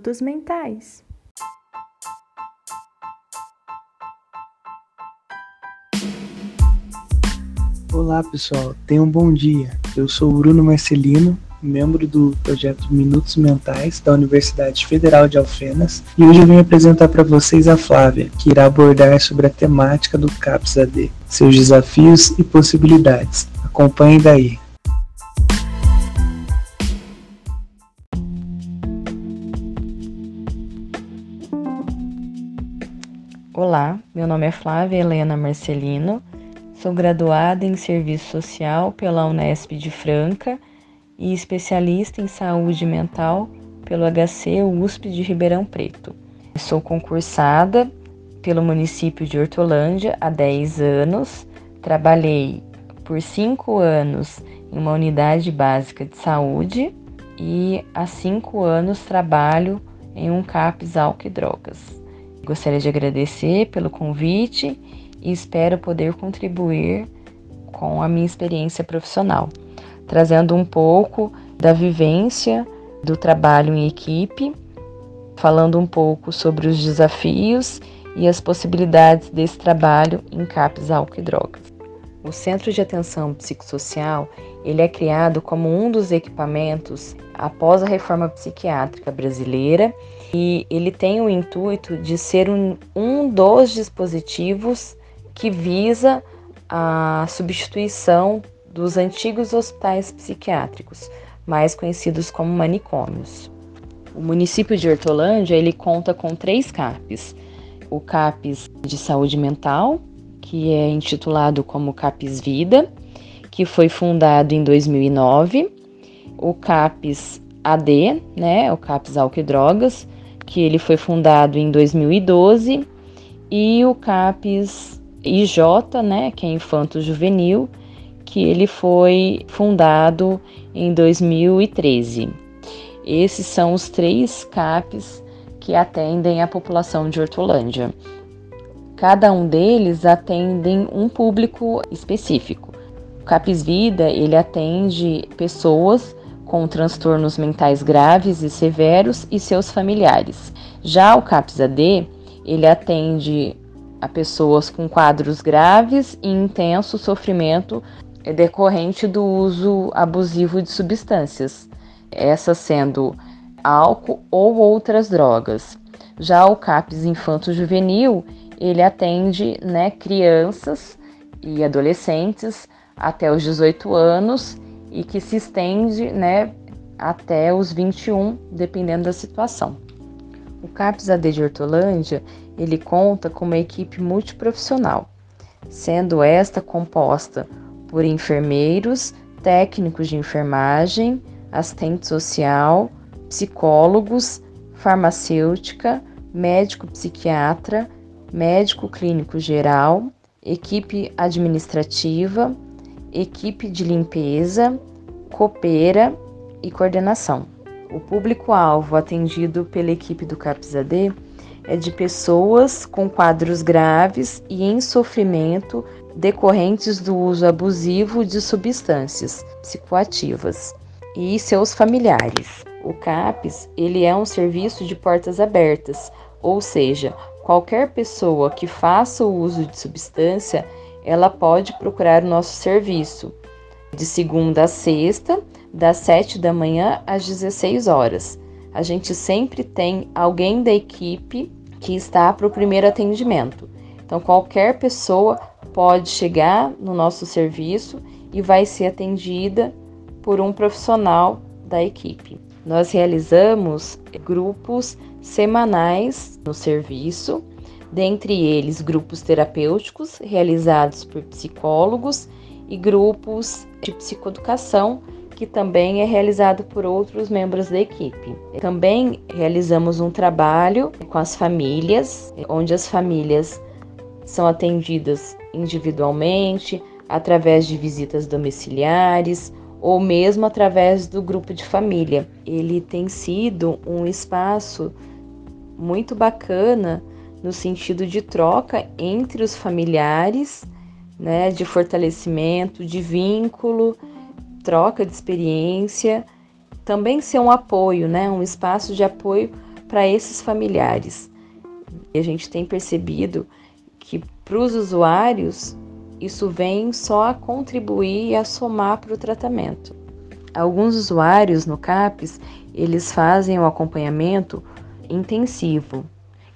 Minutos Mentais. Olá pessoal, tenham um bom dia. Eu sou Bruno Marcelino, membro do projeto Minutos Mentais da Universidade Federal de Alfenas, e hoje eu venho apresentar para vocês a Flávia, que irá abordar sobre a temática do CAPS AD, seus desafios e possibilidades. Acompanhe daí. Olá, meu nome é Flávia Helena Marcelino, sou graduada em Serviço Social pela Unesp de Franca e especialista em saúde mental pelo HC USP de Ribeirão Preto. Sou concursada pelo município de Hortolândia há 10 anos, trabalhei por 5 anos em uma unidade básica de saúde e há 5 anos trabalho em um CAPS álcool e drogas. Gostaria de agradecer pelo convite e espero poder contribuir com a minha experiência profissional, trazendo um pouco da vivência do trabalho em equipe, falando um pouco sobre os desafios e as possibilidades desse trabalho em CAPS Álcool e Drogas. O Centro de Atenção Psicossocial ele é criado como um dos equipamentos após a reforma psiquiátrica brasileira e ele tem o intuito de ser um, um dos dispositivos que visa a substituição dos antigos hospitais psiquiátricos, mais conhecidos como manicômios. O município de Hortolândia ele conta com três CAPs: o CAPs de saúde mental, que é intitulado como CAPs Vida, que foi fundado em 2009, o CAPs AD, né, o CAPs Álcool e Drogas, que ele foi fundado em 2012, e o CAPES IJ, né, que é Infanto Juvenil, que ele foi fundado em 2013. Esses são os três CAPs que atendem a população de Hortolândia. Cada um deles atendem um público específico. O CAPES Vida, ele atende pessoas com transtornos mentais graves e severos e seus familiares. Já o CAPS-AD, ele atende a pessoas com quadros graves e intenso sofrimento decorrente do uso abusivo de substâncias, essas sendo álcool ou outras drogas. Já o CAPS Infanto Juvenil, ele atende né, crianças e adolescentes até os 18 anos e que se estende né, até os 21, dependendo da situação. O CAPS AD de Hortolândia, ele conta com uma equipe multiprofissional, sendo esta composta por enfermeiros, técnicos de enfermagem, assistente social, psicólogos, farmacêutica, médico psiquiatra, médico clínico geral, equipe administrativa, equipe de limpeza, copeira e coordenação. O público-alvo atendido pela equipe do CAPS-AD é de pessoas com quadros graves e em sofrimento decorrentes do uso abusivo de substâncias psicoativas e seus familiares. O CAPS, ele é um serviço de portas abertas, ou seja, qualquer pessoa que faça o uso de substância ela pode procurar o nosso serviço de segunda a sexta, das 7 da manhã às 16 horas. A gente sempre tem alguém da equipe que está para o primeiro atendimento. Então, qualquer pessoa pode chegar no nosso serviço e vai ser atendida por um profissional da equipe. Nós realizamos grupos semanais no serviço dentre eles grupos terapêuticos realizados por psicólogos e grupos de psicoeducação que também é realizado por outros membros da equipe. Também realizamos um trabalho com as famílias, onde as famílias são atendidas individualmente, através de visitas domiciliares ou mesmo através do grupo de família. Ele tem sido um espaço muito bacana no sentido de troca entre os familiares, né, de fortalecimento, de vínculo, troca de experiência, também ser um apoio, né, um espaço de apoio para esses familiares. E a gente tem percebido que para os usuários isso vem só a contribuir e a somar para o tratamento. Alguns usuários no CAPES, eles fazem o acompanhamento intensivo,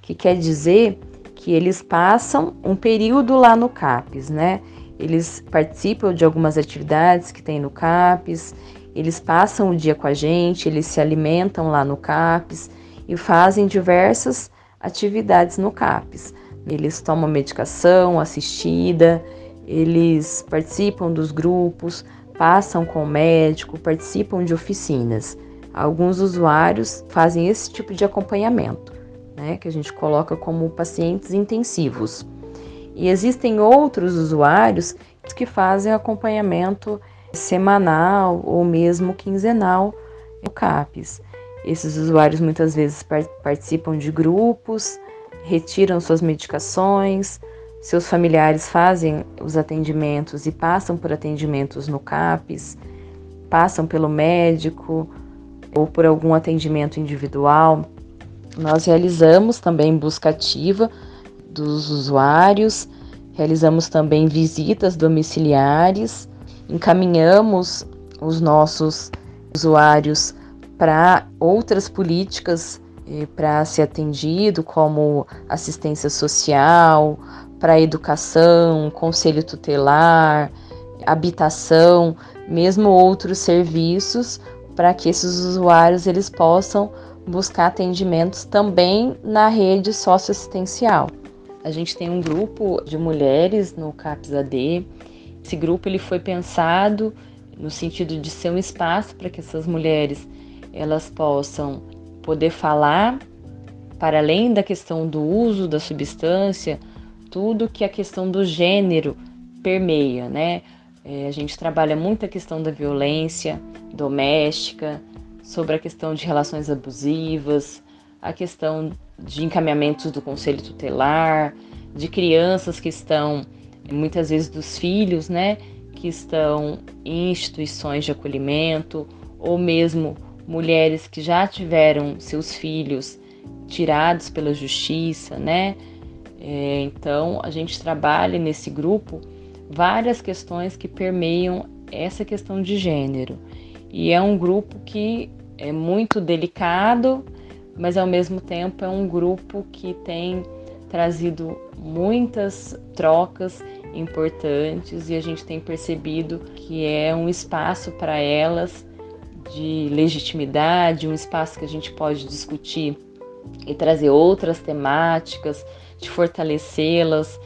que quer dizer que eles passam um período lá no CAPES, né? Eles participam de algumas atividades que tem no CAPES, eles passam o dia com a gente, eles se alimentam lá no CAPES e fazem diversas atividades no CAPES. Eles tomam medicação assistida, eles participam dos grupos, passam com o médico, participam de oficinas. Alguns usuários fazem esse tipo de acompanhamento, né, que a gente coloca como pacientes intensivos. E existem outros usuários que fazem acompanhamento semanal ou mesmo quinzenal no CAPES. Esses usuários muitas vezes participam de grupos, retiram suas medicações, seus familiares fazem os atendimentos e passam por atendimentos no CAPES, passam pelo médico ou por algum atendimento individual. Nós realizamos também busca ativa dos usuários, realizamos também visitas domiciliares, encaminhamos os nossos usuários para outras políticas eh, para ser atendido, como assistência social, para educação, conselho tutelar, habitação, mesmo outros serviços para que esses usuários eles possam buscar atendimentos também na rede socioassistencial. A gente tem um grupo de mulheres no CAPS AD. Esse grupo ele foi pensado no sentido de ser um espaço para que essas mulheres elas possam poder falar para além da questão do uso da substância, tudo que a questão do gênero permeia, né? É, a gente trabalha muito a questão da violência doméstica, sobre a questão de relações abusivas, a questão de encaminhamentos do conselho tutelar, de crianças que estão, muitas vezes dos filhos, né, que estão em instituições de acolhimento, ou mesmo mulheres que já tiveram seus filhos tirados pela justiça, né? É, então a gente trabalha nesse grupo várias questões que permeiam essa questão de gênero. E é um grupo que é muito delicado, mas ao mesmo tempo é um grupo que tem trazido muitas trocas importantes e a gente tem percebido que é um espaço para elas de legitimidade, um espaço que a gente pode discutir e trazer outras temáticas, de fortalecê-las,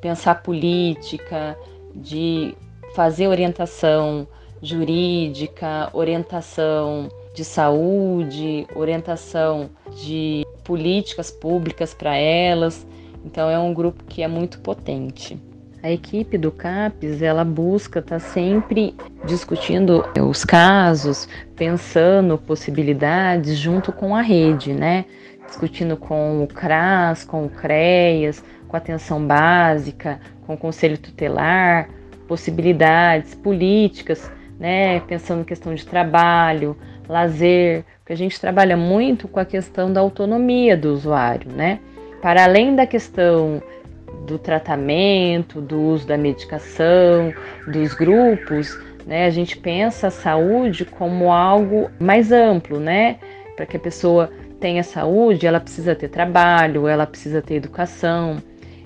pensar política, de fazer orientação jurídica, orientação de saúde, orientação de políticas públicas para elas. Então é um grupo que é muito potente. A equipe do CAPES, ela busca estar tá sempre discutindo os casos, pensando possibilidades junto com a rede, né? Discutindo com o CRAS, com o CREAS, com a atenção básica, com o conselho tutelar, possibilidades políticas, né? Pensando em questão de trabalho, lazer, porque a gente trabalha muito com a questão da autonomia do usuário, né? Para além da questão do tratamento, do uso da medicação, dos grupos, né? A gente pensa a saúde como algo mais amplo, né? Para que a pessoa tenha saúde, ela precisa ter trabalho, ela precisa ter educação,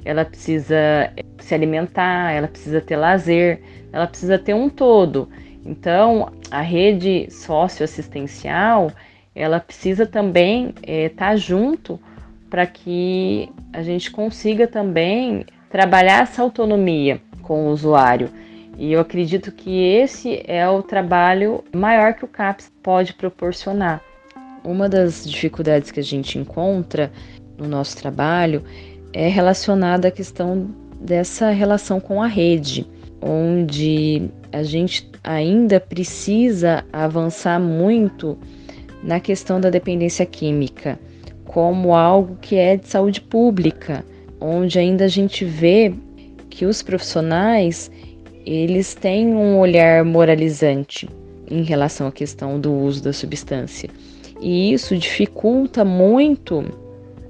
ela precisa se alimentar, ela precisa ter lazer, ela precisa ter um todo. Então, a rede socioassistencial, ela precisa também estar é, tá junto para que a gente consiga também trabalhar essa autonomia com o usuário. E eu acredito que esse é o trabalho maior que o CAPS pode proporcionar. Uma das dificuldades que a gente encontra no nosso trabalho é relacionada à questão dessa relação com a rede, onde a gente ainda precisa avançar muito na questão da dependência química como algo que é de saúde pública, onde ainda a gente vê que os profissionais eles têm um olhar moralizante em relação à questão do uso da substância. E isso dificulta muito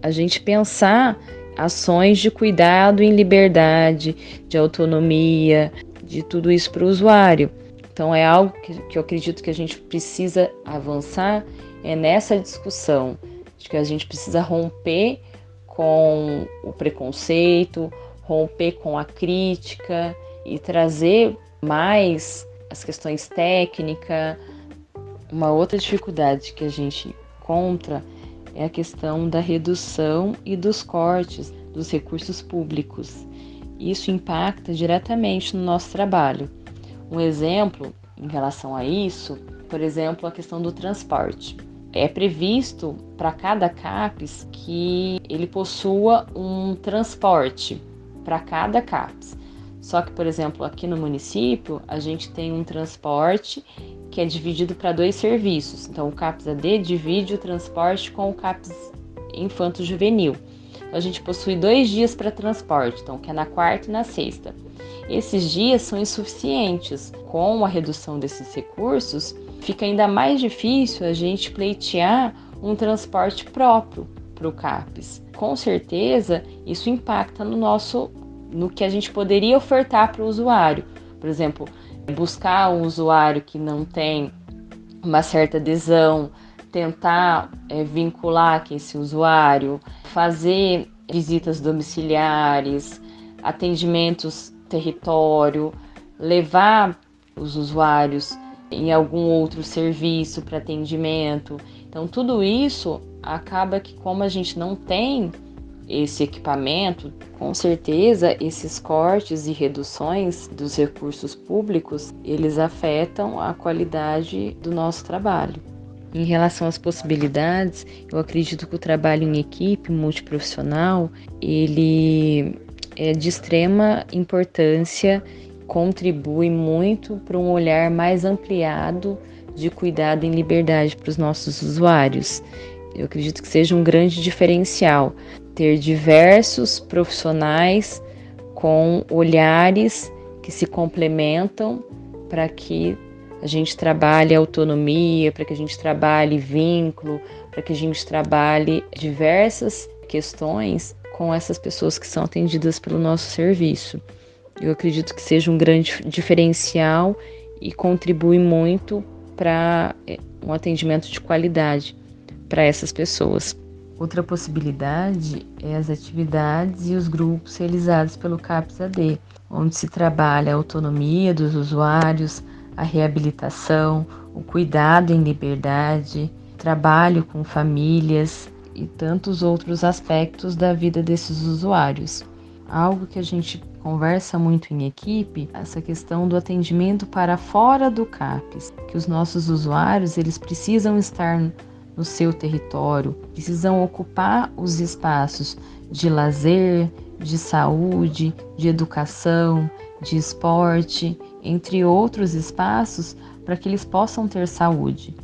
a gente pensar ações de cuidado em liberdade, de autonomia, de tudo isso para o usuário. Então é algo que, que eu acredito que a gente precisa avançar é nessa discussão de que a gente precisa romper com o preconceito, romper com a crítica e trazer mais as questões técnicas. Uma outra dificuldade que a gente encontra é a questão da redução e dos cortes dos recursos públicos. Isso impacta diretamente no nosso trabalho. Um exemplo em relação a isso, por exemplo, a questão do transporte. É previsto para cada CAPES que ele possua um transporte para cada CAPES. Só que, por exemplo, aqui no município, a gente tem um transporte que é dividido para dois serviços. Então, o CAPS AD divide o transporte com o CAPS Infanto Juvenil. A gente possui dois dias para transporte, então, que é na quarta e na sexta. Esses dias são insuficientes. Com a redução desses recursos, fica ainda mais difícil a gente pleitear um transporte próprio para o CAPES. Com certeza, isso impacta no nosso, no que a gente poderia ofertar para o usuário. Por exemplo, buscar um usuário que não tem uma certa adesão, tentar é, vincular com esse usuário, fazer visitas domiciliares, atendimentos território, levar os usuários em algum outro serviço para atendimento. Então, tudo isso acaba que, como a gente não tem esse equipamento, com certeza esses cortes e reduções dos recursos públicos, eles afetam a qualidade do nosso trabalho. Em relação às possibilidades, eu acredito que o trabalho em equipe multiprofissional, ele é de extrema importância, contribui muito para um olhar mais ampliado de cuidado em liberdade para os nossos usuários. Eu acredito que seja um grande diferencial ter diversos profissionais com olhares que se complementam para que a gente trabalhe autonomia, para que a gente trabalhe vínculo, para que a gente trabalhe diversas questões com essas pessoas que são atendidas pelo nosso serviço. Eu acredito que seja um grande diferencial e contribui muito para eh, um atendimento de qualidade para essas pessoas. Outra possibilidade é as atividades e os grupos realizados pelo CAPS-AD, onde se trabalha a autonomia dos usuários, a reabilitação, o cuidado em liberdade, trabalho com famílias e tantos outros aspectos da vida desses usuários. Algo que a gente conversa muito em equipe, essa questão do atendimento para fora do CAPES, que os nossos usuários, eles precisam estar no seu território, precisam ocupar os espaços de lazer, de saúde, de educação, de esporte, entre outros espaços, para que eles possam ter saúde.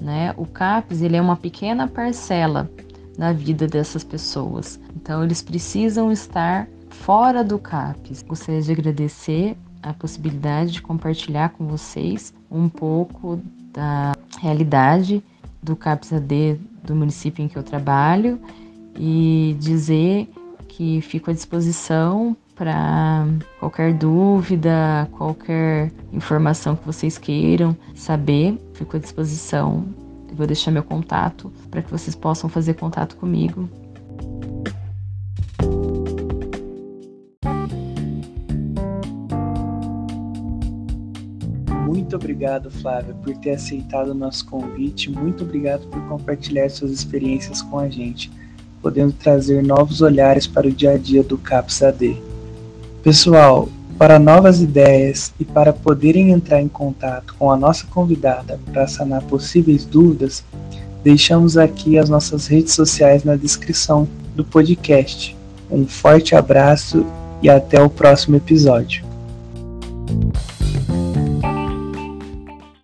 Né? O CAPES ele é uma pequena parcela na vida dessas pessoas, então eles precisam estar fora do CAPES. Gostaria de agradecer a possibilidade de compartilhar com vocês um pouco da realidade do CAPS-AD do município em que eu trabalho e dizer que fico à disposição para qualquer dúvida, qualquer informação que vocês queiram saber, fico à disposição. Vou deixar meu contato para que vocês possam fazer contato comigo Muito obrigado, Flávia, por ter aceitado o nosso convite. Muito obrigado por compartilhar suas experiências com a gente, podendo trazer novos olhares para o dia a dia do CAPS AD. Pessoal, para novas ideias e para poderem entrar em contato com a nossa convidada para sanar possíveis dúvidas, deixamos aqui as nossas redes sociais na descrição do podcast. Um forte abraço e até o próximo episódio.